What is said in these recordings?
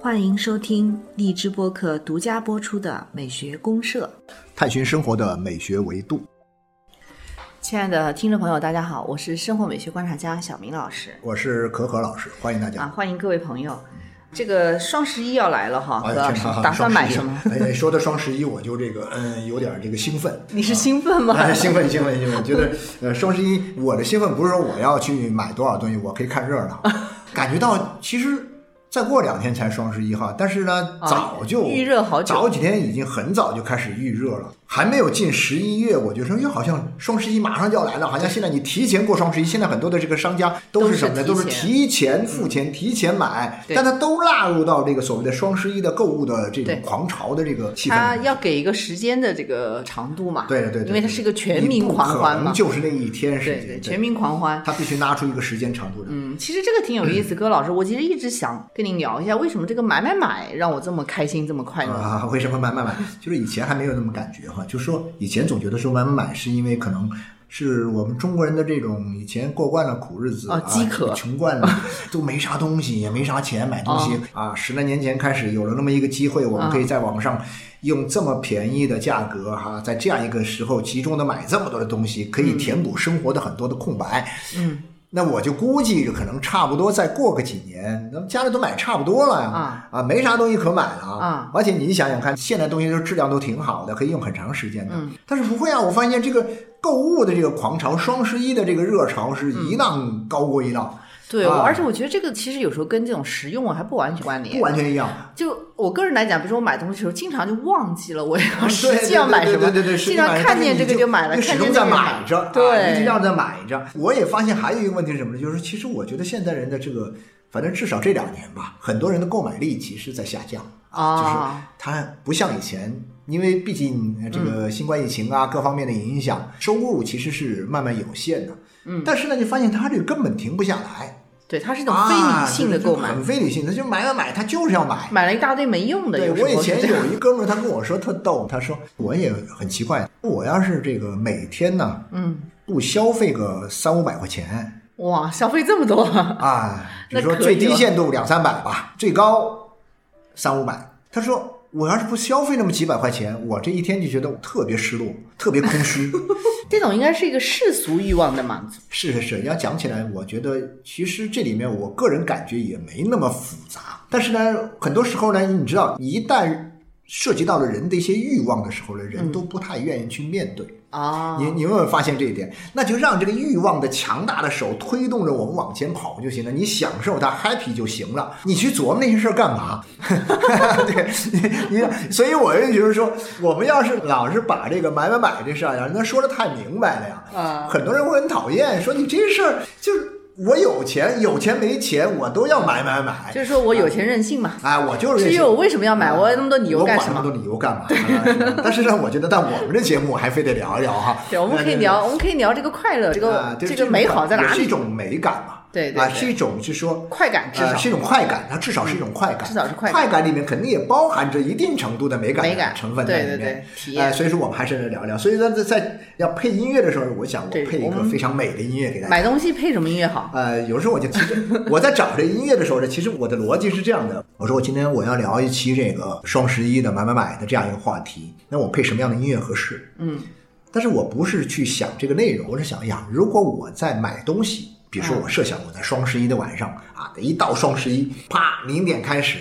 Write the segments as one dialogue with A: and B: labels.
A: 欢迎收听荔枝播客独家播出的《美学公社》，
B: 探寻生活的美学维度。
A: 亲爱的听众朋友，大家好，我是生活美学观察家小明老师
B: 我是可可老师，欢迎大家。
A: 啊，欢迎各位朋友。这个双十一要来了哈，
B: 哎
A: 何老师打算买什么？？
B: 哎，说到双十一，我就这个嗯，有点这个兴奋。
A: 你是兴奋吗？
B: 哎，兴奋兴奋兴奋！觉得呃，双十一我的兴奋不是说我要去买多少东西，我可以看热闹，感觉到其实再过两天才双十一哈，但是呢，
A: 啊
B: 早就
A: 预热好久
B: 早几天已经很早就开始预热了，还没有进十一月，我就说又，好像双十一马上就要来了，好像现在你提前过双十一，现在很多的这个商家都是什么呢？都是
A: 提
B: 提前付钱、提前买，但它都纳入到这个所谓的双十一的购物的这种狂潮的这个气氛
A: 它。要给一个时间的这个长度嘛？
B: 对对对对，
A: 因为它是一个全民狂欢嘛。
B: 就是那一天时间，
A: 对对，全民狂欢。
B: 他必须拉出一个时间长度来。
A: 嗯，其实这个挺有意思，葛老师，我其实一直想跟您聊一下，为什么这个买买买让我这么开心，这么快乐？
B: 啊，为什么买买买？就是以前还没有那么感觉哈，就是说以前总觉得说买买买是因为可能是我们中国人的这种以前过惯了苦日子
A: 啊饥渴
B: 穷惯了，都没啥东西，也没啥钱买东西、啊。十来年前开始有了那么一个机会，我们可以在网上用这么便宜的价格哈，在这样一个时候集中的买这么多的东西，可以填补生活的很多的空白。
A: 嗯，
B: 那我就估计可能差不多再过个几年，那么家里都买差不多了呀，
A: 啊
B: 啊，没啥东西可买了
A: 啊
B: 而且你想想看，现在东西都质量都挺好的，可以用很长时间的。
A: 嗯
B: 但是不会啊，我发现这个购物的这个狂潮，双十一的这个热潮是一浪高过一浪，
A: 对，而且我觉得这个其实有时候跟这种实用还不完全关联。
B: 不完全一样。
A: 就我个人来讲，比如说我买东西的时候，经常就忘记了我要
B: 对
A: 实际要买什么，
B: 对对对对对，
A: 经常看见这个就买了，
B: 你始终
A: 看见这个就
B: 在买着，啊
A: 对，
B: 一直要在买着。我也发现还有一个问题是什么呢？就是其实我觉得现代人的这个，反正至少这两年吧，很多人的购买力其实在下降就是
A: 啊，
B: 它不像以前，因为毕竟呃这
A: 嗯
B: 个新冠疫情啊、各方面的影响，收入其实是慢慢有限的。
A: 嗯
B: 但是呢，你发现它这个根本停不下来，
A: 对，它是一种非理性的购买，
B: 啊很非理性的，就买买买，他就是要买。
A: 买了一大堆没用的。
B: 对我以前有一哥们儿，他跟我说特逗，他说我也很奇怪，我要是这个每天呢
A: 嗯，
B: 不消费个三五百块钱
A: 哇，消费这么多，
B: 啊，比如说最低限度两三百吧，最高三五百。他说我要是不消费那么几百块钱，我这一天就觉得我特别失落，特别空虚。
A: 这种应该是一个世俗欲望的满足。
B: 是是是，要讲起来，我觉得其实这里面我个人感觉也没那么复杂。但是呢，很多时候呢，你知道，一旦涉及到了人的一些欲望的时候呢，人都不太愿意去面对。
A: 啊，
B: 你你有没有发现这一点？那就让这个欲望的强大的手推动着我们往前跑就行了，你享受它 happy 就行了。你去琢磨那些事儿干嘛？对，你 你，所以我就觉得说，我们要是老是把这个买买买这事儿呀，那说的太明白了呀，
A: 啊
B: 很多人会很讨厌，说你这事儿就是我有钱有钱没钱我都要买买买，
A: 就是说我有钱任性嘛。
B: 哎，我就是
A: 至于我为什么要买，我有那么多理由干什么？
B: 我管那么多理由干嘛？但是呢，我觉得但我们这节目还非得聊一聊哈。
A: 对，我们可以聊，我们可以聊这个快乐，这个这个美好在哪里？
B: 是一种美感嘛。啊，
A: 对对对
B: 是一种就是说
A: 快感至少
B: 呃是一种快感，它至少是一种快感，
A: 至少是快感
B: 快感里面肯定也包含着一定程度的美感
A: 美感
B: 成分在里面。
A: 对
B: 所以说我们还是来聊聊。所以说，在在要配音乐的时候，我想我配一个非常美的音乐给大家。
A: 买东西配什么音乐好？
B: 呃，有时候我就其实我在找这音乐的时候呢，其实我的逻辑是这样的：我说我今天我要聊一期这个双十一的买买买的这样一个话题，那我配什么样的音乐合适？
A: 嗯，
B: 但是我不是去想这个内容，我是想呀，如果我在买东西，比如说
A: 嗯。
B: 我设想我在双十一的晚上啊，一到双十一，啪零点开始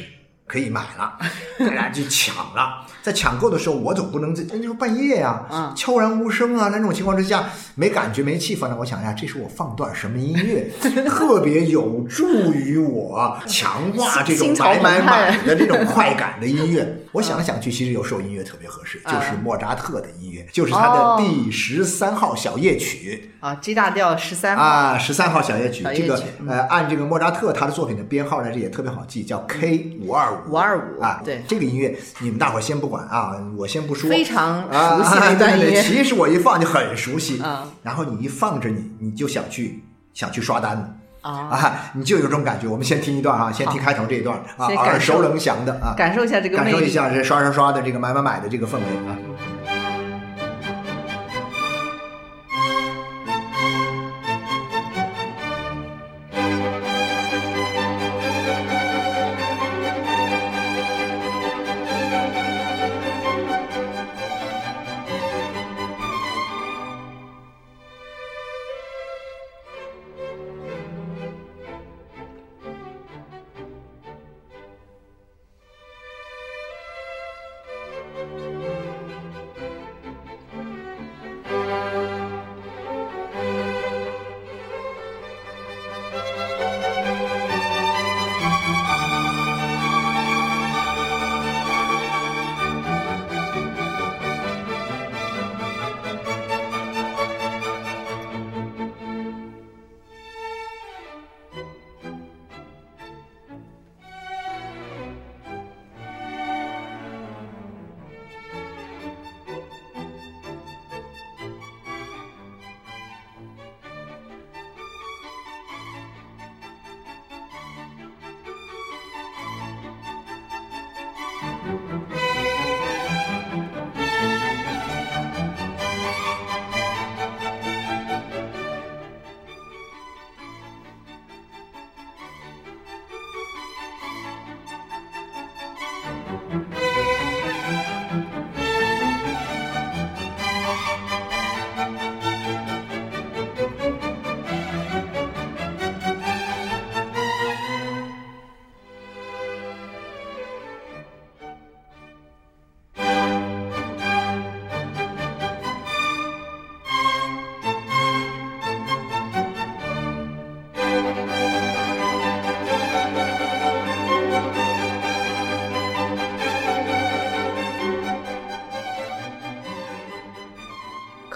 B: 可以买了，大家就抢了。在抢购的时候，我总不能在那就是半夜呀、
A: 嗯
B: 悄然无声啊，那种情况之下没感觉没气氛了。我想呀，这时候我放段什么音乐，特别有助于我强化这种买买买的这种快感的音乐。我想来想去，其实有首音乐特别合适，
A: 嗯
B: 就是莫扎特的音乐，就是他
A: 哦
B: 的第十三号小夜曲。
A: 啊，G 大调十三号，
B: 啊，十三号小夜曲，这个
A: 嗯
B: 呃，按这个莫扎特他的作品的编号呢，这也特别好记，叫 K 五二五。
A: 二五
B: 啊，
A: 对
B: 这个音乐你们大伙儿先不管啊，我先不说。
A: 非常
B: 啊
A: 熟悉的一 段
B: 对对对其实我一放就很熟悉，
A: 啊
B: 然后你一放着你，你就想去想去刷单
A: 啊，
B: 啊，你就有这种感觉。我们先听一段啊，先听开头这一段啊，耳熟能详的啊，
A: 感受一下这个
B: 感。受一下这刷刷刷的这个买买买的这个氛围啊。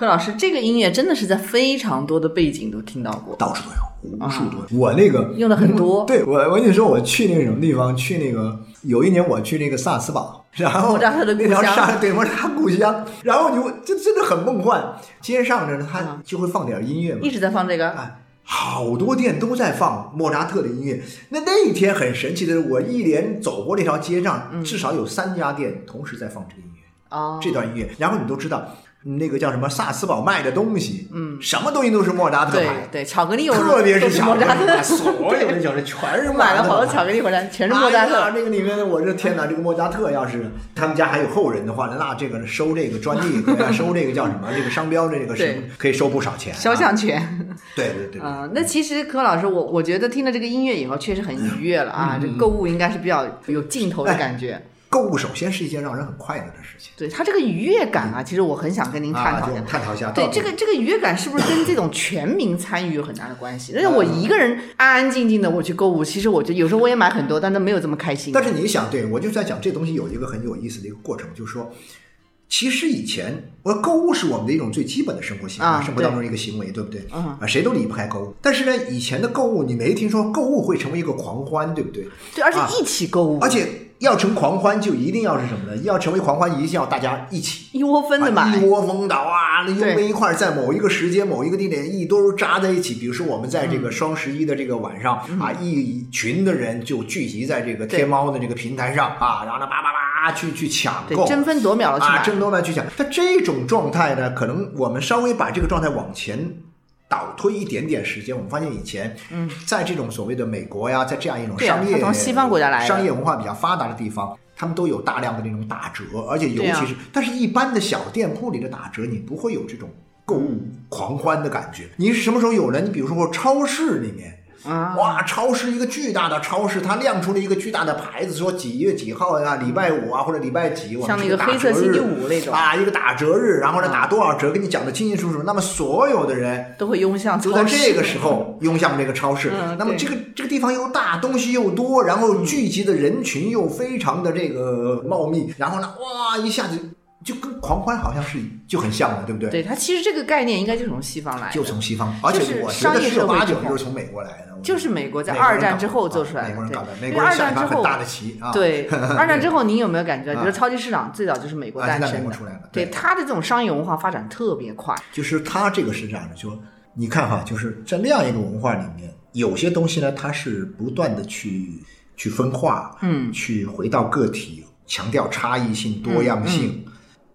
A: 柯老师，这个音乐真的是在非常多的背景都听到过，
B: 到处都有，无数多。我那个
A: 用的很多。
B: 对我，我跟你说，我去那个什么地方，去那个有一年我去那个萨尔茨堡，然后
A: 莫扎特的故
B: 那条
A: 乡
B: 沙对莫扎特故乡，然后你就这真的很梦幻。街上呢，他就会放点音乐嘛
A: 一，直在放这个。
B: 哎，好多店都在放莫扎特的音乐。那那一天很神奇的是，我一连走过那条街上，
A: 嗯
B: 至少有三家店同时在放这个音乐。
A: 哦，
B: 这段音乐，然后你都知道，那个叫什么萨斯堡卖的东西，嗯，什么东西都是莫扎特
A: 对
B: 牌，
A: 对，巧克力有
B: 特别
A: 都
B: 是巧克力
A: 莫扎特，
B: 所有的巧克力全是莫扎特
A: 买了好多巧克力回来，全是莫扎特。
B: 这个里面，我这天哪，这个莫扎特要是他们家还有后人的话，那这个收这个专利，收这个叫什么？这个商标的这个是
A: 对
B: 可以收不少钱、啊。
A: 肖像权，
B: 对对对对，
A: 嗯、那其实柯老师，我我觉得听了这个音乐以后，确实很愉悦了
B: 嗯
A: 啊。这购物应该是比较有劲头的感觉。
B: 购物首先是一件让人很快乐的事情。
A: 对它这个愉悦感啊，其实我很想跟您探讨一下
B: 们。探讨一下，
A: 对这个这个愉悦感是不是跟这种全民参与有很大的关系？但是我一个人安安静静的我去购物，其实我觉得有时候我也买很多，但是没有这么开心。
B: 但是你想，对我就在讲这东西有一个很有意思的一个过程，就是说，其实以前我购物是我们的一种最基本的生活习惯，
A: 啊
B: 生活当中的一个行为，对不对？
A: 嗯
B: 啊，谁都离不开购物。但是呢，以前的购物你没听说购物会成为一个狂欢，对不对？
A: 对，而且
B: 啊
A: 一起购物，
B: 而且要成狂欢，就一定要是什么呢？要成为狂欢，一定要大家一起。
A: 一窝蜂的
B: 啊
A: 买
B: 一。窝蜂的哇，拥
A: 对
B: 在一块儿，在某一个时间、某一个地点，一堆儿扎在一起。比如说，我们在这
A: 嗯
B: 个双十一的这个晚上、啊，一群的人就聚集在这个天猫的这个平台上啊，然后呢，叭叭叭去去抢购，，
A: 争分夺秒的去。
B: 争夺秒去抢。但这种状态呢，可能我们稍微把这个状态往前倒推一点点时间，我们发现以前，嗯，在这种所谓的美国呀，在这样一种商业、
A: 它从西方国家来
B: 商业文化比较发达的地方。他们都有大量的那种打折，而且尤其是，但是一般的小店铺里的打折，你不会有这种购物狂欢的感觉。你是什么时候有呢？你比如说超市里面，
A: 啊，
B: 哇，超市一个巨大的超市，它亮出了一个巨大的牌子，说几月几号呀，礼拜五啊，或者礼拜几，我们
A: 像那个
B: 是打折
A: 黑色星期
B: 日
A: 五那种
B: 啊，一个打折日，然后呢
A: 啊
B: 打多少折，给你讲的清清楚楚。那么所有的人
A: 都会拥向
B: 就在。这个时候拥向这个超市。
A: 嗯
B: 那么这个这个地方又大，东西又多，然后聚集的人群又非常的这个茂密，然后呢，哇，一下子就跟狂欢好像是就很像的，对不对？
A: 对它其实这个概念应该就是从西方来的，
B: 就从西方，而
A: 就是
B: 且我觉
A: 商业
B: 得十有
A: 社会
B: 就是从美国来的。
A: 就是美国在二战之后做出来的
B: 美国人搞的，美国人下一
A: 因为 二战之后
B: 盘很大的棋啊。
A: 对，二战之后，您有没有感觉，比如超级市场最早就是美国诞生
B: 对
A: 它的这种商业文化发展特别快，
B: 就是它这个是这样的，就你看哈，就是在那样一个文化里面，有些东西呢，它是不断的去去分化，
A: 嗯，
B: 去回到个体，强调差异性、多样性。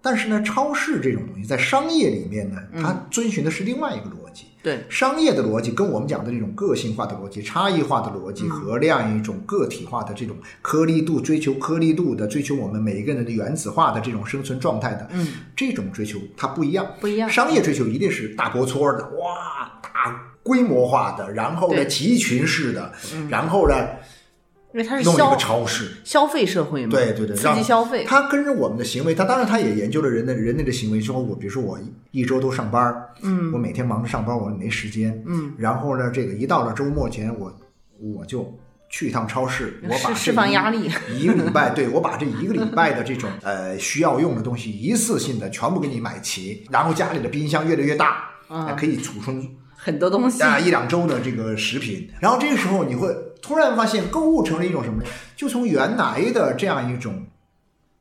B: 但是呢，超市这种东西在商业里面呢，它遵循的是另外一个逻辑。
A: 对，
B: 商业的逻辑跟我们讲的这种个性化的逻辑、差异化的逻辑和那样一种个体化的这种颗粒度、追求颗粒度的、追求我们每一个人的原子化的这种生存状态的，
A: 嗯，
B: 这种追求它不一样。
A: 不一样。
B: 商业追求一定是大波撮的，哇，大规模化的，然后呢集群式的，然后呢
A: 因为它是
B: 弄一个
A: 消
B: 超市。
A: 消费社会嘛，
B: 对对对，
A: 刺
B: 让
A: 激消费，
B: 他跟着我们的行为，他当然他也研究了人的人类的行为。说我比如说我一周都上班，嗯，我每天忙着上班，我没时间，
A: 嗯，
B: 然后呢，这个一到了周末前，我我就去一趟超市，我把这
A: 释释放
B: 一
A: 压力
B: 一个礼拜，对我把这一个礼拜的这种呃需要用的东西一次性的全部给你买齐，然后家里的冰箱越来越大，
A: 嗯
B: 还可以储存
A: 很多东西，
B: 啊一两周的这个食品，然后这个时候你会突然发现，购物成了一种什么呢？就从原来的这样一种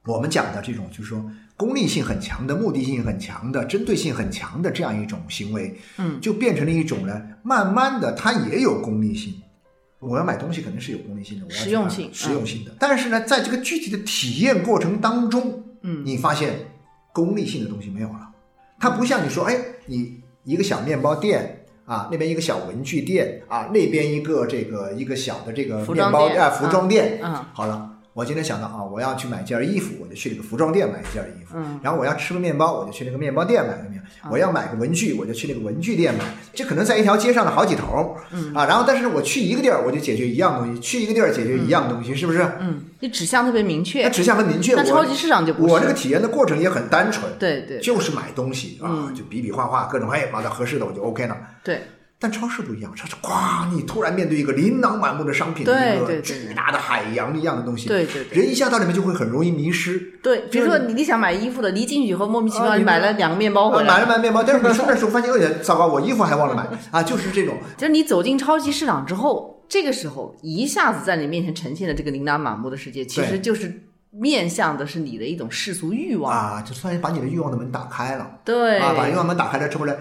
B: 我们讲的这种，就是说功利性很强的、目的性很强的、针对性很强的这样一种行为，
A: 嗯，
B: 就变成了一种呢，慢慢的它也有功利性。我要买东西肯定是有功利性的，我要
A: 实用性嗯
B: 实用性的。但是呢，在这个具体的体验过程当中，
A: 嗯
B: 你发现功利性的东西没有了。它不像你说，哎，你一个小面包店啊，那边一个小文具店啊，那边一个这个一个小的这个面包啊服装店，
A: 嗯
B: 好了。我今天想到啊，我要去买件衣服，我就去这个服装店买一件衣服。
A: 嗯
B: 然后我要吃个面包，我就去那个面包店买个面包。我要买个文具，我就去那个文具店买。这可能在一条街上的好几头。嗯啊，然后但是我去一个地儿，我就解决一样东西；去一个地儿解决一样东西，是不是？
A: 嗯，你指向特别明确那，
B: 指向很明确。我
A: 那超级市场就不是
B: 我这个体验的过程也很单纯，
A: 对对
B: 就是买东西啊，
A: 嗯
B: 就比比划划各种，哎，买到合适的我就 OK 了。
A: 对，
B: 但超市不一样，超市咵，你突然面对一个琳琅满目的商品，
A: 对
B: 一个
A: 对对
B: 巨大的海洋一样的东西，
A: 对对对
B: 人一下到里面就会很容易迷失。
A: 对，比如说你你想买衣服的，你一进去以后莫名其妙
B: 啊你
A: 你买了两个面包回
B: 呃
A: 来，
B: 买了买面包，但是你出来的时候发现，哎呀，糟糕，我衣服还忘了买啊！就是这种，
A: 就是你走进超级市场之后，这个时候一下子在你面前呈现的这个琳琅满目的世界，其实就是面向的是你的一种世俗欲望。
B: 啊，就算是把你的欲望的门打开了。
A: 对，
B: 啊，把欲望门打开了之后呢，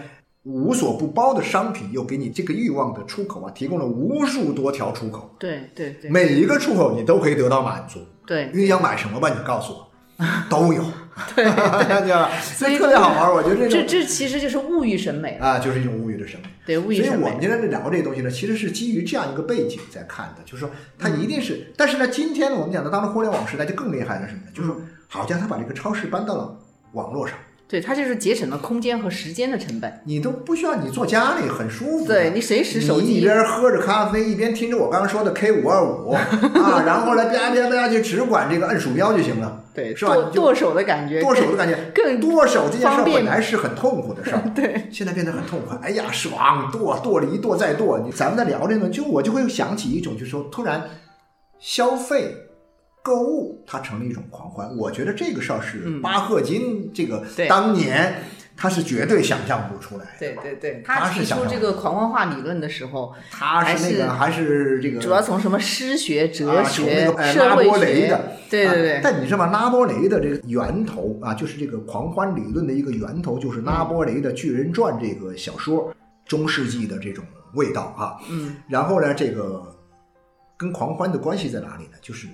B: 无所不包的商品又给你这个欲望的出口啊，提供了无数多条出口，
A: 对对对
B: 每一个出口你都可以得到满足。
A: 对
B: 你想买什么吧？你告诉我，都有，
A: 对，
B: 对吧？所以特别好玩儿，我觉得这种
A: 这这其实就是物欲审美了。
B: 啊，就是一种物欲的审美。
A: 对，物欲审
B: 所以我们
A: 美。
B: 今天在聊这个东西呢，其实是基于这样一个背景在看的，就是说它一定是，但是呢，今天呢，我们讲的当然互联网时代就更厉害的是什么呢？就是说，好像他把这个超市搬到了网络上，
A: 对，它就是节省了空间和时间的成本。
B: 你都不需要你坐家里，很舒服。
A: 对你随时手
B: 你一，边喝着咖啡，一边听着我刚刚说的 K 五二五 啊，然后呢啪啪啪就只管这个摁鼠标就行了，
A: 对，
B: 是吧
A: 剁剁手的感觉，
B: 剁手的感觉。
A: 更
B: 剁手这件事本来是很痛苦的事儿，
A: 对，
B: 现在变得很痛快。哎呀，爽，剁剁了一剁再剁。你咱们在聊这个，就我就会想起一种，就是说突然消费。购物它成了一种狂欢，我觉得这个事儿是
A: 嗯
B: 巴赫金这个
A: 对
B: 当年他是绝对想象不出来的。
A: 对对对，
B: 他是想
A: 出这个狂欢化理论的时候，
B: 他是那个还是这个
A: 主要从什么诗学、哲学、
B: 个哎
A: 社会
B: 拉波雷
A: 学
B: 的，
A: 对对对
B: 啊，但你知道吗？拉波雷的这个源头啊，就是这个狂欢理论的一个源头，就是拉波雷的《巨人传》这个小说，中世纪的这种味道啊。
A: 嗯，
B: 然后呢，这个跟狂欢的关系在哪里呢？就是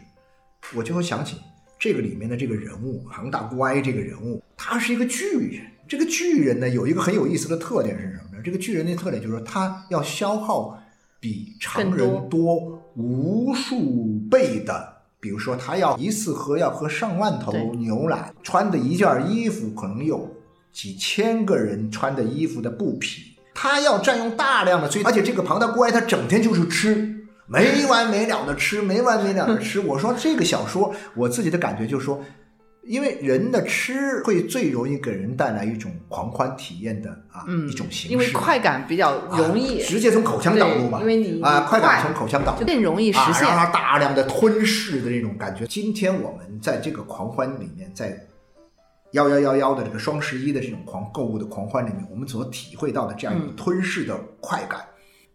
B: 我就会想起这个里面的这个人物杭大乖这个人物，他是一个巨人。这个巨人呢，有一个很有意思的特点是什么呢？这个巨人的特点就是说，他要消耗比常人多无数倍的。比如说，他要一次喝要喝上万头牛奶，穿的一件衣服可能有几千个人穿的衣服的布匹，他要占用大量的，所以而且这个庞大乖他整天就是吃，没完没了的吃，没完没了的吃。我说这个小说，我自己的感觉就是说，因为人的吃会最容易给人带来一种狂欢体验的啊、
A: 嗯
B: 一种形式，
A: 因为快感比较容易
B: 啊，直接从口腔导入嘛，
A: 因为你
B: 啊，快感从口腔导入
A: 就。更容易实
B: 啊，
A: 现。
B: 让它大量的吞噬的这种感觉。今天我们在这个狂欢里面，在幺幺幺幺的这个双十一的这种狂购物的狂欢里面，我们所体会到的这样一种吞噬的快感，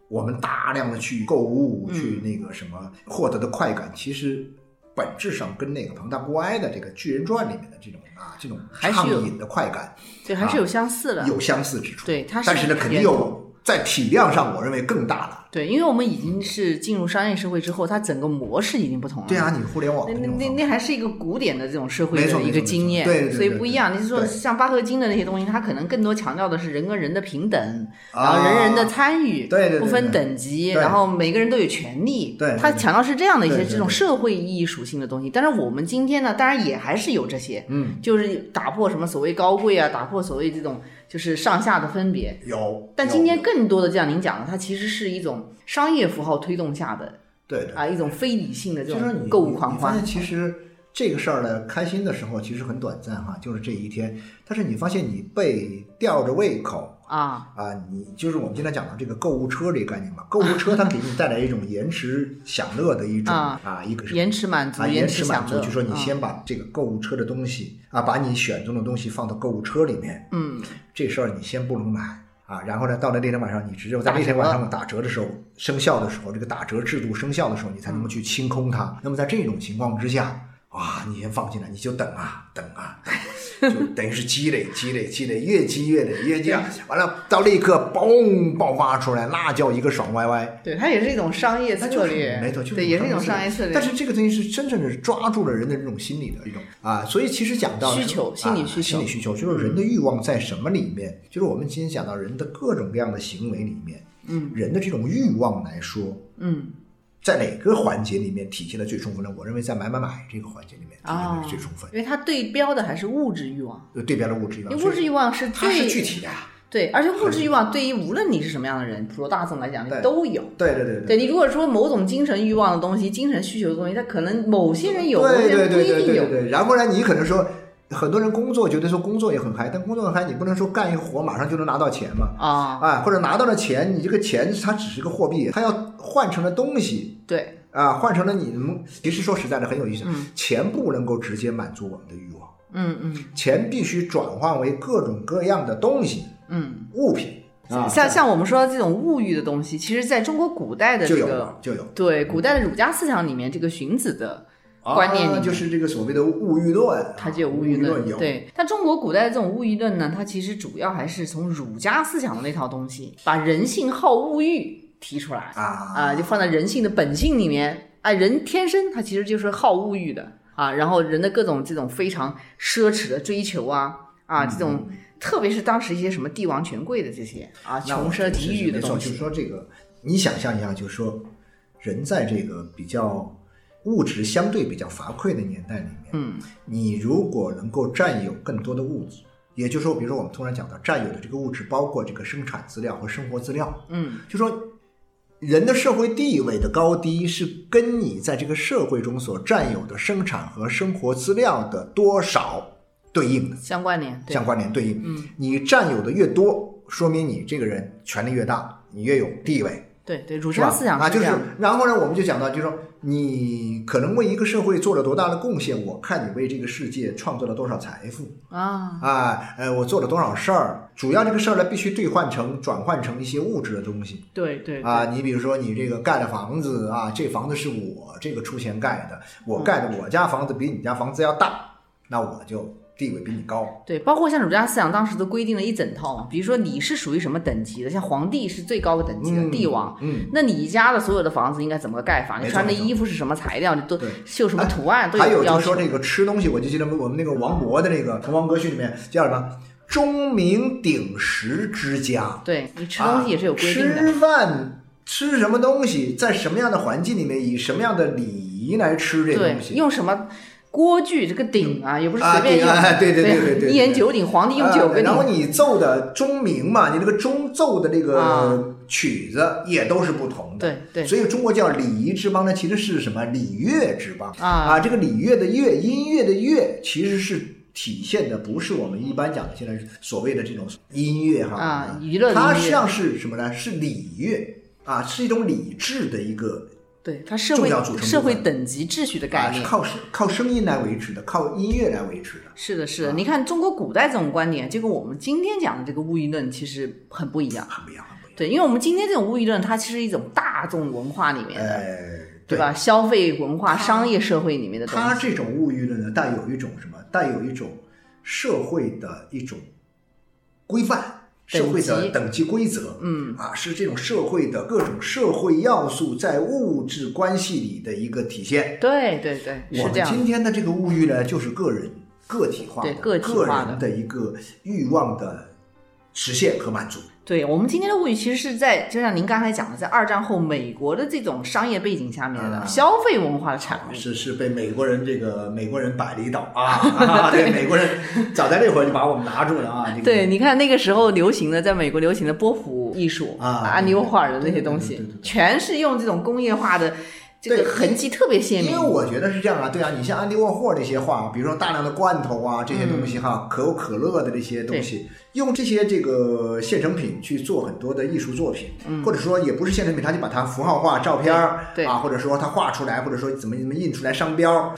B: 我们大量的去购物，
A: 嗯
B: 去那个什么获得的快感，其实。本质上跟那个彭大乖的这个《巨人传》里面的这种啊这种
A: 还
B: 畅饮的快感
A: 对，还是有相似的。
B: 有相似之处。
A: 对它是
B: 但是呢，肯定有在体量上，我认为更大了。
A: 对，因为我们已经是进入商业社会之后，它整个模式已经不同了。
B: 对啊，你互联网
A: 那那那那还是一个古典的这种社会的一个经验，
B: 对
A: 所以不一样。你是说像巴赫金的那些东西，它可能更多强调的是人跟人的平等，
B: 啊
A: 然后人人的参与，
B: 对对对
A: 不分等级，然后每个人都有权利。
B: 对
A: 它强调是这样的一些这种社会意义属性的东西。但是我们今天呢，当然也还是有这些，
B: 嗯，
A: 就是打破什么所谓高贵啊，打破所谓这种就是上下的分别。
B: 有。
A: 但今天更多的，就像您讲的，它其实是一种商业符号推动下的
B: 对对，
A: 啊一种非理性的这种购物狂欢。
B: 其实这个事儿呢，开心的时候其实很短暂哈，就是这一天。但是你发现你被吊着胃口
A: 啊，
B: 啊，你就是我们今天讲的这个购物车这个概念嘛，购物车它给你带来一种延迟享乐的一种
A: 啊
B: 啊，一个是
A: 延迟满足，
B: 啊，延迟满足，就说你
A: 啊
B: 先把这个购物车的东西啊，把你选中的东西放到购物车里面，
A: 嗯，
B: 这事儿你先不能买啊，然后呢，到了那天晚上，你只有在那天晚上打折的时候生效的时候，这个打折制度生效的时候，你才能够去清空它。那么在这种情况之下，哇，你先放进来，你就等啊等啊，等 就等于是积累积累积累，越积越累，越积，完了到那一刻嘣爆发出来，那叫一个爽歪歪。
A: 对，它也是一种商业策略，
B: 没错，就是
A: 对，也是一种
B: 商
A: 商业策略。
B: 但是这个东西是真正的是抓住了人的这种心理的一种啊，所以其实讲到
A: 需求
B: 啊
A: 心理需求
B: 心理需求就是人的欲望在什么里面？就是我们今天讲到人的各种各样的行为里面，
A: 嗯
B: 人的这种欲望来说，
A: 嗯
B: 在哪个环节里面体现的最充分呢？我认为在买买买这个环节里面体现
A: 啊
B: 的最充分，
A: 因为它对标的还是物质欲望，
B: 呃对标的物质欲望，
A: 因为物质欲望是
B: 它是
A: 最
B: 具体的呀，
A: 对，而且物质欲望对于无论你是什么样的人，普罗大众来讲，都有。
B: 对对对
A: 对你如果说某种精神欲望的东西、精神需求的东西，它可能某些人有，某些人不一定有。
B: 对对对对。然后呢，你可能说很多人工作觉得说工作也很嗨，但工作很嗨，你不能说干一活马上就能拿到钱嘛。
A: 啊，
B: 啊，或者拿到了钱，你这个钱它只是个货币，它要换成了东西。
A: 对，
B: 啊，换成了你们。其实说实在的很有意思，
A: 嗯。
B: 钱不能够直接满足我们的欲望，
A: 嗯嗯。
B: 钱必须转换为各种各样的东西、
A: 嗯，
B: 物品。啊，
A: 像像我们说的这种物欲的东西，其实在中国古代的
B: 就有
A: 这个
B: 了就有
A: 对古代的儒家思想里面，这个荀子的观念里面。
B: 啊就是这个所谓的物欲论，
A: 它就有
B: 物
A: 物欲
B: 论有，
A: 对，但中国古代的这种物欲论呢，它其实主要还是从儒家思想的那套东西，把人性好物欲提出来。
B: 啊。
A: 啊，就放在人性的本性里面啊，人天生他其实就是好物欲的。啊，然后人的各种这种非常奢侈的追求啊啊，这种特别是当时一些什么帝王权贵的这些啊穷奢极欲的
B: 东西。就是，说这个，你想象一下，就是说人在这个比较物质相对比较乏匮的年代里面，
A: 嗯
B: 你如果能够占有更多的物质，也就是说，比如说我们通常讲到占有的这个物质，包括这个生产资料和生活资料，
A: 嗯
B: 就说人的社会地位的高低是跟你在这个社会中所占有的生产和生活资料的多少对应的，
A: 相关联，对
B: 相关联对应。
A: 嗯
B: 你占有的越多，说明你这个人权力越大，你越有地位。
A: 对对，儒家思想
B: 啊，就是，然后呢，我们就讲到，就是说你可能为一个社会做了多大的贡献，我看你为这个世界创造了多少财富
A: 啊，
B: 啊，呃，我做了多少事儿，主要这个事儿呢，必须兑换成转换成一些物质的东西
A: 对对
B: 啊，你比如说你这个盖的房子啊，这房子是我这个出钱盖的，我盖的我家房子比你家房子要大，那我就地位比你高。
A: 对，包括像儒家思想当时都规定了一整套嘛，比如说你是属于什么等级的，像皇帝是最高的等级的、
B: 嗯
A: 帝王，
B: 嗯，
A: 那你家的所有的房子应该怎么个盖法？你穿的衣服是什么材料？你都绣什么图案？都
B: 还有。就是说这个吃东西，我就记得我们那个王勃的那个《滕王阁序》里面叫什么“钟鸣鼎食之家”。
A: 对你吃东西也是有规定的。
B: 啊吃饭吃什么东西，在什么样的环境里面，以什么样的礼仪来吃这个东，西。
A: 用什么锅具？这个鼎啊，也不是
B: 啊
A: 随便用。
B: 鼎啊对对对对对对
A: 一言九鼎，皇帝用九个
B: 啊然后。你奏的钟鸣嘛，你那个钟奏的这
A: 啊
B: 个曲子也都是不同的。
A: 对对
B: 所以中国叫礼仪之邦呢，其实是什么礼乐之邦
A: 啊
B: 这个礼乐的乐，音乐的乐，其实是体现的不是我们一般讲的现在所谓的这种音乐哈
A: 啊娱乐
B: 它实际上是什么呢？是礼乐啊，是一种理智的一个
A: 对，它社会社会等级秩序的概念
B: 啊，是
A: 念。
B: 靠声靠声音来维持的，靠音乐来维持的。
A: 是的，
B: 啊
A: 是的。你看中国古代这种观点，就跟我们今天讲的这个物欲论其实很不一样。
B: 很不一样，很不一样。
A: 对，因为我们今天这种物欲论，它其实是一种大众文化里面的，
B: 呃，
A: 对吧？消费文化、商业社会里面的东西。
B: 它这种物欲论呢，带有一种什么？带有一种社会的一种规范，
A: 等
B: 社会的等级规则。
A: 嗯，
B: 啊，是这种社会的各种社会要素在物质关系里的一个体现。
A: 对对对，
B: 我们。今天的这个物欲呢，就是个人个体化
A: 个体化的
B: 人的一个欲望的实现和满足。
A: 对我们今天的物语，其实是在就像您刚才讲的，在二战后美国的这种商业背景下面的
B: 啊
A: 消费文化的产物。
B: 是是被美国人这个美国人摆了一道啊 啊！对，美国人早在那会儿就把我们拿住了啊！这个
A: 对，你看那个时候流行的，在美国流行的波普艺术
B: 啊
A: 安妮沃霍尔的那些东西全是用这种工业化的这
B: 对
A: 个痕迹特别鲜明
B: 因为。我觉得是这样啊，对啊，你像安迪沃霍这些画，比如说大量的罐头啊这些东西哈，可口可乐的这些东西，用这些这个现成品去做很多的艺术作品，或者说也不是现成品，他就把它符号化、照片儿
A: 对对
B: 啊，或者说他画出来，或者说怎么怎么印出来商标，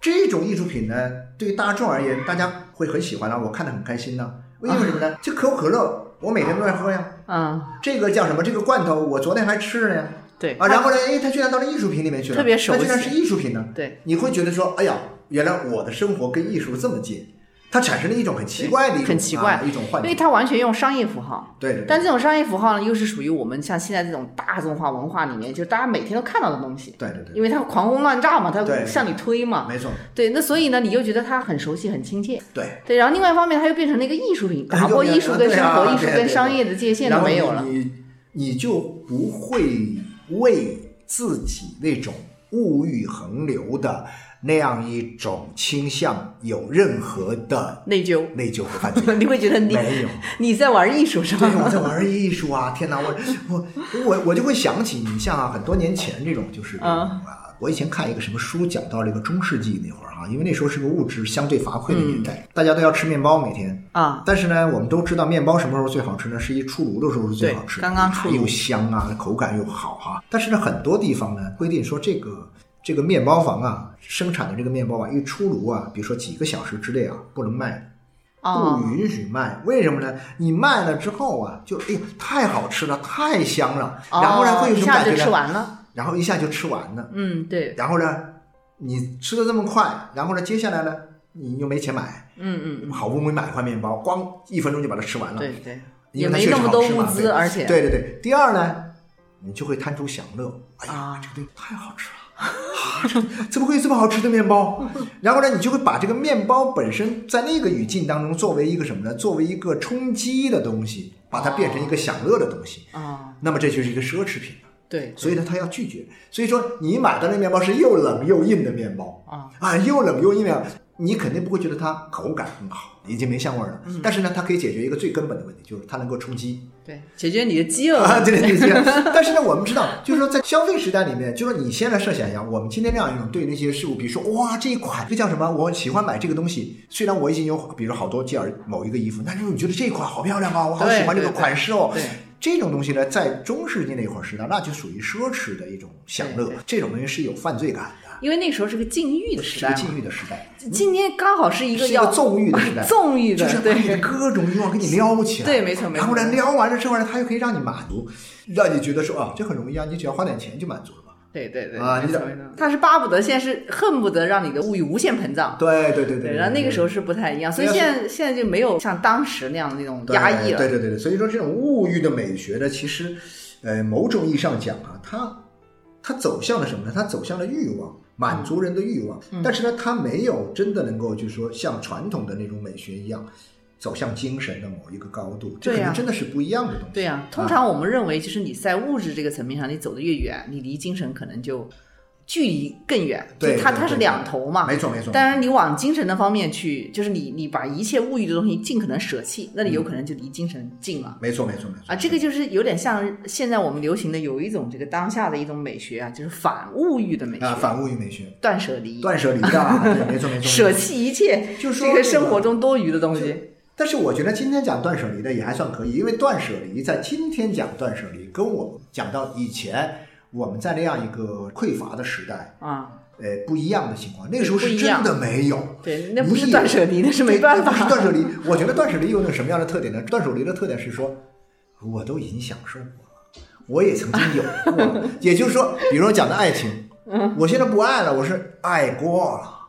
B: 这种艺术品呢，对于大众而言，大家会很喜欢啊，我看得很开心呢、因为什么呢？这可口可乐我每天都在喝呀，
A: 啊，
B: 这个叫什么？这个罐头我昨天还吃了呀。
A: 对
B: 啊，然后呢，哎，它居然到了艺术品里面去了，
A: 特别熟悉
B: 它居然是艺术品呢。
A: 对
B: 你会觉得说，哎呀，原来我的生活跟艺术这么近，它产生了一种很奇怪的一种
A: 很奇怪
B: 啊一种幻觉。
A: 因为它完全用商业符号。
B: 对对对，
A: 但这种商业符号呢，又是属于我们像现在这种大众化文化里面，就是大家每天都看到的东西，
B: 对对对，
A: 因为它狂轰乱炸嘛，它向你推嘛，
B: 没错，
A: 对，那所以呢，你又觉得它很熟悉、很亲切，
B: 对。
A: 对，然后另外一方面，它又变成了一个艺术品，打破艺术跟生活、艺术跟商业的界限都没有了。
B: 你你就不会为自己那种物欲横流的那样一种倾向有任何的
A: 内疚，
B: 内疚和犯罪。
A: 你会觉得你
B: 没有，
A: 你在玩艺术是吧？
B: 对，我在玩艺术啊！天哪，我我我我就会想起你像啊，很多年前这种就是我以前看一个什么书，讲到这个中世纪那会儿哈，因为那时候是个物质相对乏匮的年代，大家都要吃面包每天
A: 啊。
B: 但是呢，我们都知道面包什么时候最好吃呢？是一出炉的时候是最好吃，
A: 刚刚出炉
B: 又香啊，口感又好哈。但是呢，很多地方呢规定说这个这个面包房啊生产的这个面包啊一出炉啊，比如说几个小时之内啊不能卖。不允许卖，为什么呢？你卖了之后啊，就哎呀，太好吃了，太香了，然后呢会有什么感觉
A: 呢？
B: 然后一下就吃完了。
A: 嗯，对。
B: 然后呢，你吃的这么快，然后呢，接下来呢，你又没钱买。
A: 嗯嗯。
B: 好不容易买一块面包，光一分钟就把它吃完了。
A: 对对。也没那么多物资，而且。
B: 对对对。第二呢，你就会贪图享乐。哎呀，这个东西太好吃了。啊，怎么会有这么好吃的面包？然后呢，你就会把这个面包本身在那个语境当中作为一个什么呢？作为一个充饥的东西，把它变成一个享乐的东西
A: 啊。
B: 那么这就是一个奢侈品了。
A: 对，
B: 所以呢，他要拒绝。所以说，你买的那面包是又冷又硬的面包
A: 啊
B: 啊，又冷又硬的。你肯定不会觉得它口感很好，已经没香味了。但是呢，它可以解决一个最根本的问题，就是它能够充饥。
A: 对，解决你的饥饿。
B: 对对对。但是呢，我们知道，就是说在消费时代里面，就是说你现在设想一下，我们今天这样一种对那些事物，比如说哇，这一款这叫什么？我喜欢买这个东西。虽然我已经有，比如好多件某一个衣服，但是你觉得这一款好漂亮啊，我好喜欢这个款式哦。
A: 对。
B: 这种东西呢，在中世纪那会儿时代，那就属于奢侈的一种享乐。这种东西是有犯罪感的，
A: 因为那时候是个禁欲的时代。
B: 是个禁欲的时代。
A: 今天刚好是一
B: 个
A: 要
B: 纵欲的时代。
A: 纵欲的，
B: 就是把你的各种欲望给你撩起来。
A: 对，没错没错。
B: 然后呢，撩完了之后呢，他又可以让你满足，让你觉得说啊，这很容易啊，你只要花点钱就满足了。
A: 对对对
B: 啊，
A: 你他是巴不得，现在是恨不得让你的物欲无限膨胀。
B: 对对对对。
A: 然后那个时候是不太一样，所以现在现在就没有像当时那样的那种压抑了。
B: 对对对对，所以说这种物欲的美学呢，其实，呃，某种意义上讲啊，它它走向了什么呢？它走向了欲望，满足人的欲望。但是呢，它没有真的能够就是说像传统的那种美学一样。走向精神的某一个高度，这可能真的是不一样的东西。
A: 对呀，通常我们认为，就是你在物质这个层面上，你走得越远，你离精神可能就距离更远。
B: 对，
A: 它它是两头嘛。
B: 没错没错。
A: 当然，你往精神的方面去，就是你你把一切物欲的东西尽可能舍弃，那你有可能就离精神近了。
B: 没错没错没错。
A: 啊，这个就是有点像现在我们流行的有一种这个当下的一种美学啊，就是反物欲的美学。
B: 啊，反物欲美学。
A: 断舍离。
B: 断舍离啊，没错没错。
A: 舍弃一切，
B: 就是
A: 这个生活中多余的东西。
B: 但是我觉得今天讲断舍离的也还算可以，因为断舍离在今天讲断舍离，跟我们讲到以前我们在那样一个匮乏的时代
A: 啊，
B: 呃不一样的情况。那个时候是真的没有，
A: 对，那不是断舍离，那是没办法。
B: 不是断舍离，我觉得断舍离有种什么样的特点呢？断舍离的特点是说，我都已经享受过了，我也曾经有过，也就是说，比如说讲的爱情，我现在不爱了，我是爱过了。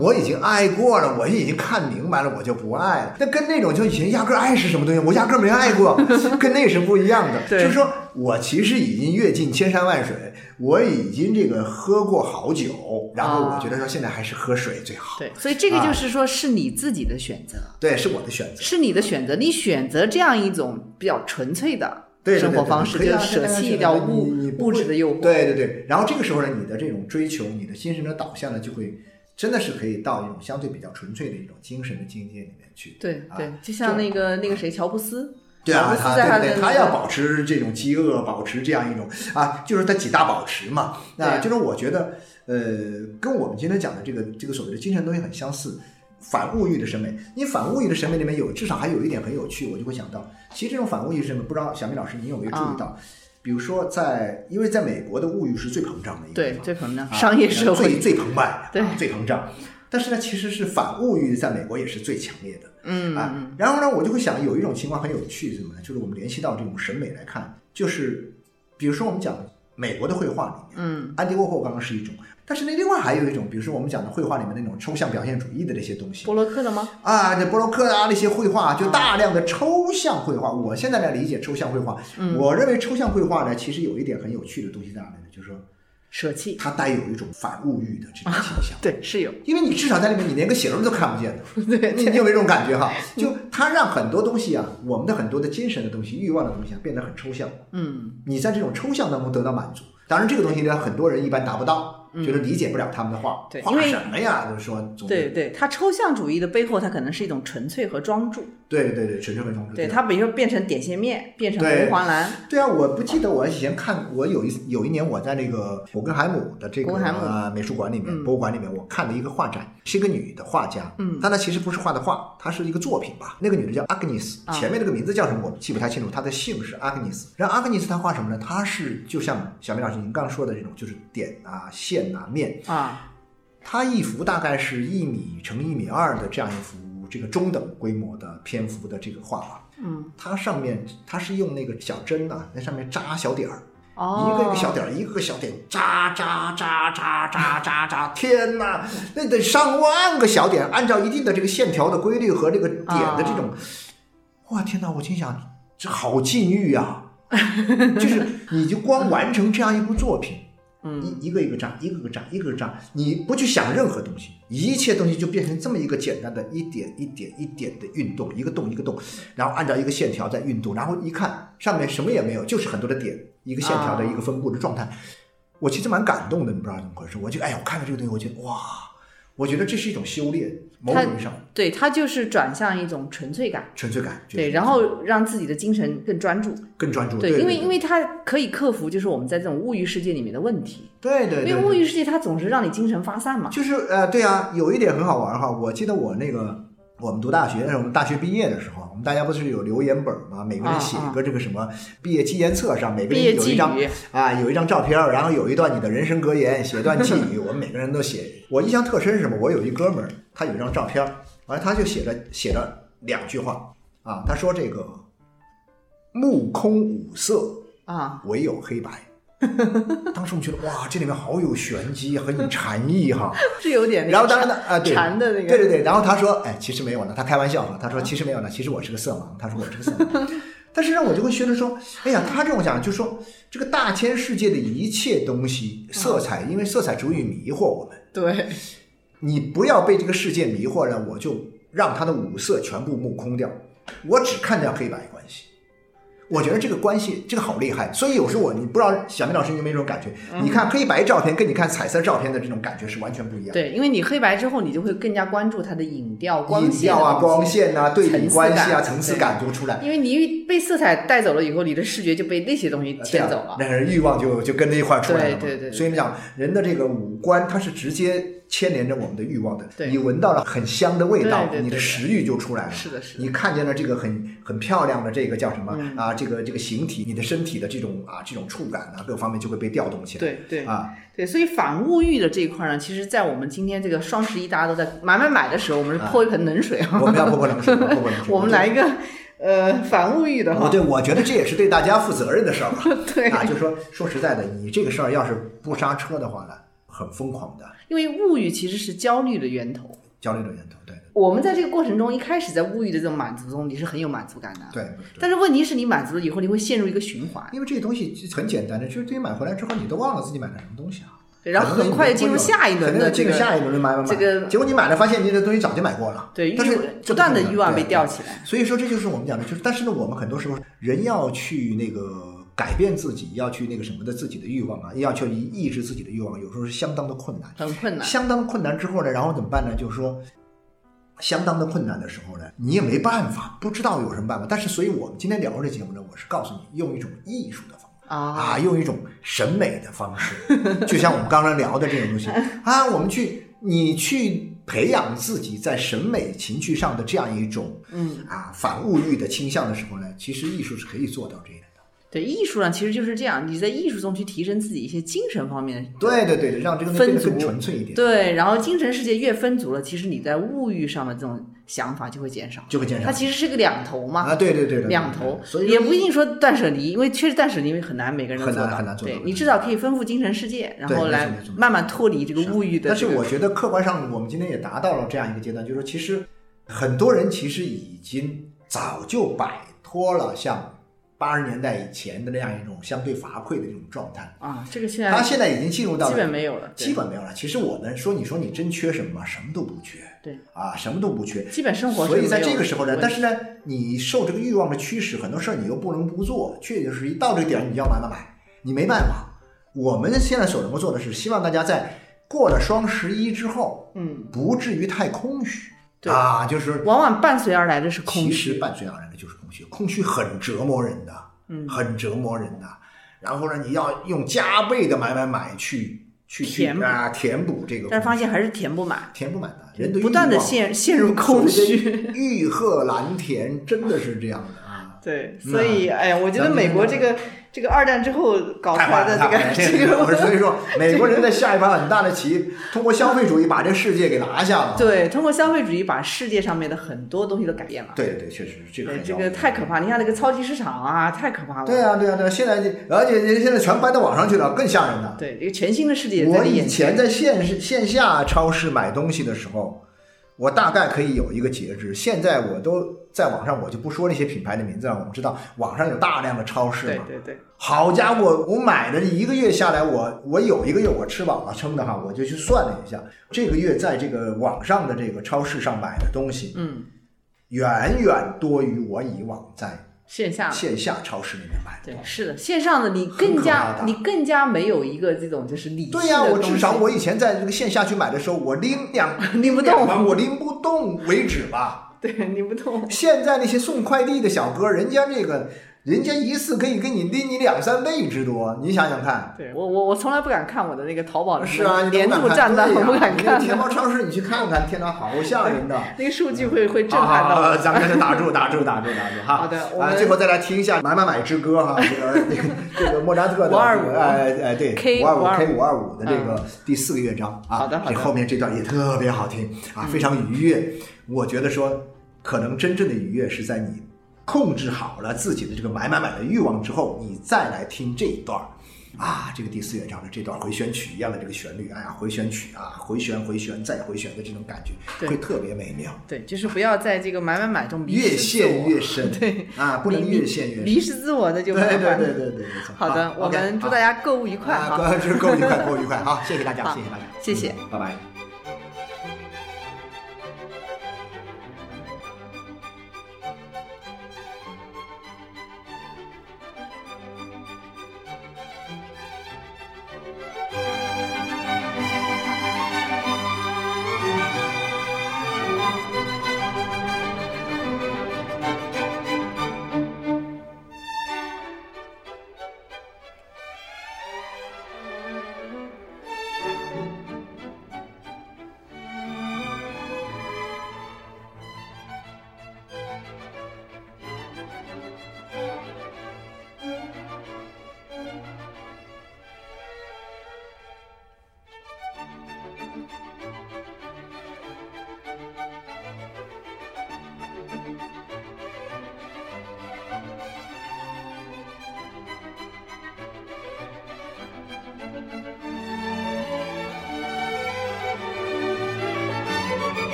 B: 我已经爱过了，我已经看明白了，我就不爱了。那跟那种就以前压根爱是什么东西，我压根没爱过，跟那是不一样的。就是说我其实已经阅尽千山万水，我已经这个喝过好酒，然后我觉得说现在还是喝水最好。
A: 对，所以这个就是说是你自己的选择。
B: 对，是我的选择，
A: 是你的选择。你选择这样一种比较纯粹的生活方式，就舍弃掉物物质的诱惑。
B: 对对对。然后这个时候呢，你的这种追求，你的精神的导向呢，就会。真的是可以到一种相对比较纯粹的一种精神的境界里面去。
A: 对对，就像那个那个谁，乔布斯。
B: 对啊，
A: 他
B: 对对，他要保持这种饥饿，保持这样一种啊，就是他几大保持嘛。那就是我觉得，呃，跟我们今天讲的这个这个所谓的精神东西很相似，反物欲的审美。你反物欲的审美里面有至少还有一点很有趣，我就会想到，其实这种反物欲审美，不知道小明老师你有没有注意到？比如说，在因为在美国的物欲是最膨胀的一个
A: 对最膨胀，商业社
B: 会最最澎湃，
A: 对
B: 最膨胀。但是呢，其实是反物欲在美国也是最强烈的，
A: 嗯
B: 啊。然后呢，我就会想有一种情况很有趣，什么呢？就是我们联系到这种审美来看，就是比如说我们讲美国的绘画里面，
A: 嗯，
B: 安迪沃霍刚刚是一种，但是那，另外还有一种，比如说我们讲的绘画里面那种抽象表现主义的那些东西，
A: 波洛克的吗？
B: 啊，这波洛克啊那些绘画就大量的抽象绘画。我现在来理解抽象绘画，我认为抽象绘画呢，其实有一点很有趣的东西在哪里呢？就是说。
A: 舍弃，
B: 它带有一种反物欲的这种倾向。
A: 对，是有，
B: 因为你至少在里面，你连个形都看不见
A: 的。对，
B: 你有没有这种感觉哈？就它让很多东西啊，我们的很多的精神的东西、欲望的东西啊，变得很抽象。
A: 嗯，
B: 你在这种抽象当中得到满足。当然，这个东西呢，很多人一般达不到。就是理解不了他们的画，画
A: 对因为
B: 什么呀？就是说，
A: 对对，他抽象主义的背后，它可能是一种纯粹和专注。
B: 对对对，纯粹和装置。
A: 对它，比如说变成点线面，变成红黄蓝，
B: 对啊，我不记得我以前看，我有一有一年我在那个伯根海姆的这个呃美术馆里面、
A: 嗯
B: 博物馆里面，我看了一个画展，是一个女的画家，
A: 嗯
B: 但她其实不是画的画，她是一个作品吧。那个女的叫 Agnes，
A: 啊
B: 前面那个名字叫什么我记不太清楚，她的姓是 Agnes。然后 Agnes 她画什么呢？她是就像小明老师您刚刚说的这种，就是点啊、线啊、面，
A: 啊，
B: 她一幅大概是一米乘一米二的这样一幅这个中等规模的篇幅的这个画法，
A: 嗯，
B: 它上面它是用那个小针呐、在上面扎小点儿，
A: 哦，
B: 一个一个小点儿，一个个小点扎扎扎扎扎扎扎，天哪，那得上万个小点，按照一定的这个线条的规律和这个点的这种，哇，天哪！我心想，这好禁欲啊！就是你就光完成这样一部作品。
A: 嗯，
B: 一一个一个扎，一个个扎，一个个扎，你不去想任何东西，一切东西就变成这么一个简单的一点一点一点的运动，一个洞一个洞，然后按照一个线条在运动，然后一看上面什么也没有，就是很多的点，一个线条的一个分布的状态。我其实蛮感动的，你不知道怎么回事，我就哎呀，我看到这个东西，我觉得哇，我觉得这是一种修炼，某种意义上。
A: 对，它就是转向一种纯粹感，
B: 纯粹感，
A: 对，然后让自己的精神更专注，
B: 更专注，
A: 对，
B: 对，
A: 因为因为它可以克服就是我们在这种物欲世界里面的问题，
B: 对对对，
A: 因为物欲世界它总是让你精神发散嘛，
B: 就是呃，对啊，有一点很好玩哈。我记得我那个我们读大学，我们大学毕业的时候，我们大家不是有留言本吗？每个人写一个这个什么毕业纪念册上，每个人有一张，啊，有一张照片儿，然后有一段你的人生格言，写一段寄语，我们每个人都写。我印象特深是什么？我有一哥们儿，他有一张照片儿，完了他就写了写了两句话啊，他说这个目空五色，
A: 啊，
B: 唯有黑白。当时我们觉得哇，这里面好有玄机，很有禅意哈。
A: 是有点
B: 然后当然呢，啊，对，
A: 禅的那个，
B: 对对对，然后他说，哎，其实没有呢，他开玩笑哈，他说其实没有呢，其实我是个色盲，他说我是个色盲。但是让我就会觉得说，哎呀，他这种讲，就说这个大千世界的一切东西，色彩，因为色彩足以迷惑我们，
A: 对，
B: 你不要被这个世界迷惑了，我就让他的五色全部目空掉，我只看掉黑白关系。我觉得这个关系这个好厉害，所以有时候我你不知道小明老师有没有这种感觉？
A: 嗯
B: 你看黑白照片跟你看彩色照片的这种感觉是完全不一样的。
A: 对，因为你黑白之后，你就会更加关注它的影调、光
B: 音
A: 线
B: 调啊、光线啊、对比关系啊、层次感就出来。
A: 因为你被色彩带走了以后，你的视觉就被那些东西牵走了。
B: 那个欲望就就跟着一块儿出来了
A: 对对对
B: 所以你讲人的这个五官，它是直接牵连着我们的欲望的。
A: 对
B: 你闻到了很香的味道，你的食欲就出来了。
A: 是的，是的。
B: 你看见了这个很很漂亮的这个叫什么、
A: 嗯
B: 啊？这个这个形体，你的身体的这种啊这种触感啊，各方面就会被调动起来。
A: 对对
B: 啊，
A: 对，所以反物欲的这一块呢，其实，在我们今天这个双十一大家都在买买买的时候，我们是泼一盆冷水啊。
B: 我们要泼泼冷水，泼泼冷水。
A: 我们 来一个呃反物欲的哈。
B: 对，我觉得这也是对大家负责任的事儿吧。
A: 对
B: 啊，就说说实在的，你这个事儿要是不刹车的话呢，很疯狂的
A: 因为物欲其实是焦虑的源头。
B: 焦虑的源头。对
A: 我们在这个过程中，一开始在物欲的这种满足中，你是很有满足感的。
B: 对。
A: 但是问题是你满足了以后，你会陷入一个循环，
B: 因为这些东西很简单的，就是对于买回来之后，你都忘了自己买了什么东西啊。
A: 对，然后很快就进入下一轮的这个
B: 下一轮的买买买。
A: 这个
B: 结果你买了，发现你的东西早就买过了。
A: 对
B: 但是
A: 不断的欲望被吊。
B: 起
A: 来。
B: 所以说，这就是我们讲的，就是但是呢，我们很多时候人要去那个改变自己，要去那个什么的自己的欲望啊，要去抑制自己的欲望，有时候是相当的困难。
A: 很困难，
B: 相当困难之后呢，然后怎么办呢？就是说，相当的困难的时候呢，你也没办法，不知道有什么办法。但是，所以我们今天聊这节目呢，我是告诉你，用一种艺术的方法。
A: 啊，
B: 啊，用一种审美的方式，就像我们刚刚聊的这种东西啊，我们去你去培养自己在审美情趣上的这样一种
A: 嗯，
B: 啊反物欲的倾向的时候呢，其实艺术是可以做到这一点的。
A: 对，艺术上其实就是这样，你在艺术中去提升自己一些精神方面的
B: 对对对，让这个
A: 分足
B: 纯粹一点，
A: 对，然后精神世界越分足了，其实你在物欲上的这种想法就会减少。
B: 就会减少
A: 它其实是个两头嘛，
B: 啊，对对对对，对
A: 两头，
B: 所以
A: 也不一定说断舍离，因为确实断舍离很难，每个人都
B: 很难
A: 做到。
B: 很难做到
A: 对你至少可以丰富精神世界，然后来慢慢脱离这个物欲的
B: 但是。我觉得客观上，我们今天也达到了这样一个阶段，就是说，其实很多人其实已经早就摆脱了像八十年代以前的那样一种相对乏匮的这种状态。
A: 啊，这个现在
B: 他现在已经进入到
A: 基本没有了，
B: 基本没有了。其实我们说，你说你真缺什么吗？什么都不缺。
A: 对
B: 啊，什么都不缺。
A: 基本生活
B: 所以在这个时候呢，但是呢，你受这个欲望的驱使，很多事儿你又不能不做，确确实实一到这个点儿你就要买买买，你没办法。我们现在所能够做的是，希望大家在过了双十一之后，
A: 嗯，
B: 不至于太空虚
A: 对
B: 啊，就是
A: 往往伴随而来的是空虚
B: 其实。伴随而来的就是空虚，空虚很折磨人的，
A: 嗯
B: 很折磨人的。然后呢，你要用加倍的买买买去去去
A: 填
B: 啊填补这个，
A: 但是发现还是填不满，
B: 填不满的，人的
A: 不断的陷陷入空虚。
B: 欲壑难填，真的是这样的啊。
A: 对，所以哎呀，我觉得美国这个这个二战之后搞出来的这！个
B: 这
A: 这
B: 个，所以，说，美国人在下一盘很大的棋，通过消费主义把这世界给拿下了。
A: 对，通过消费主义把世界上面的很多东西都改变了。
B: 对对，确实这个
A: 这个太可怕！你看那个超级市场啊，太可怕了。
B: 对啊，对啊，对啊！现在这，而且现在全搬到网上去了，更吓人了。
A: 对，这个全新的世界
B: 我以
A: 前。
B: 在线市线下超市买东西的时候，我大概可以有一个节制。现在我都在网上，我就不说那些品牌的名字了。我们知道网上有大量的超市嘛，
A: 对对对，
B: 好家伙，我买的一个月下来，我我有一个月我吃饱了撑的哈，我就去算了一下，这个月在这个网上的这个超市上买的东西，
A: 嗯，
B: 远远多于我以往在
A: 线下
B: 线下超市里面买的
A: 对。是的，线上的你更加你更加没有一个这种就是理性
B: 对呀、我至少我以前在这个线下去买的时候，我拎两
A: 拎不动
B: 我拎不动为止吧。
A: 对你不懂。
B: 现在那些送快递的小哥，人家这个，人家一次可以给你拎你两三倍之多，你想想看。
A: 对我我我从来不敢看我的那个淘宝的
B: 是啊，
A: 年度账单，我不敢
B: 你那
A: 看
B: 个天猫，超市你去看看，天哪，好吓人的。
A: 那个数据会会震撼到。
B: 咱们先打住，打住，打住，打住哈。
A: 好的我
B: 啊，
A: 们
B: 最后再来听一下《买买买之歌》哈，这个这个这个莫扎特的
A: 525
B: 这个哎哎对
A: K
B: 五二五
A: 525
B: K 五二五的这个第四个乐章啊，
A: 好的好的
B: 这后面这段也特别好听啊，非常愉悦。我觉得说，可能真正的愉悦是在你控制好了自己的这个买买买的欲望之后，你再来听这一段儿。啊，这个第四乐章的这段回旋曲一样的这个旋律，哎呀，回旋曲啊，回旋回旋再回旋的这种感觉，会特别美妙。
A: 对，就是不要在这个买买买中迷
B: 越陷越深，
A: 对
B: 啊，不能越陷越深。
A: 迷失自我的就
B: 对对对对对。
A: 好的，我们祝大家购物愉快
B: 啊，就是购物愉快，购物愉快，好，谢谢大家，谢谢大家，
A: 谢谢
B: 嗯，拜拜。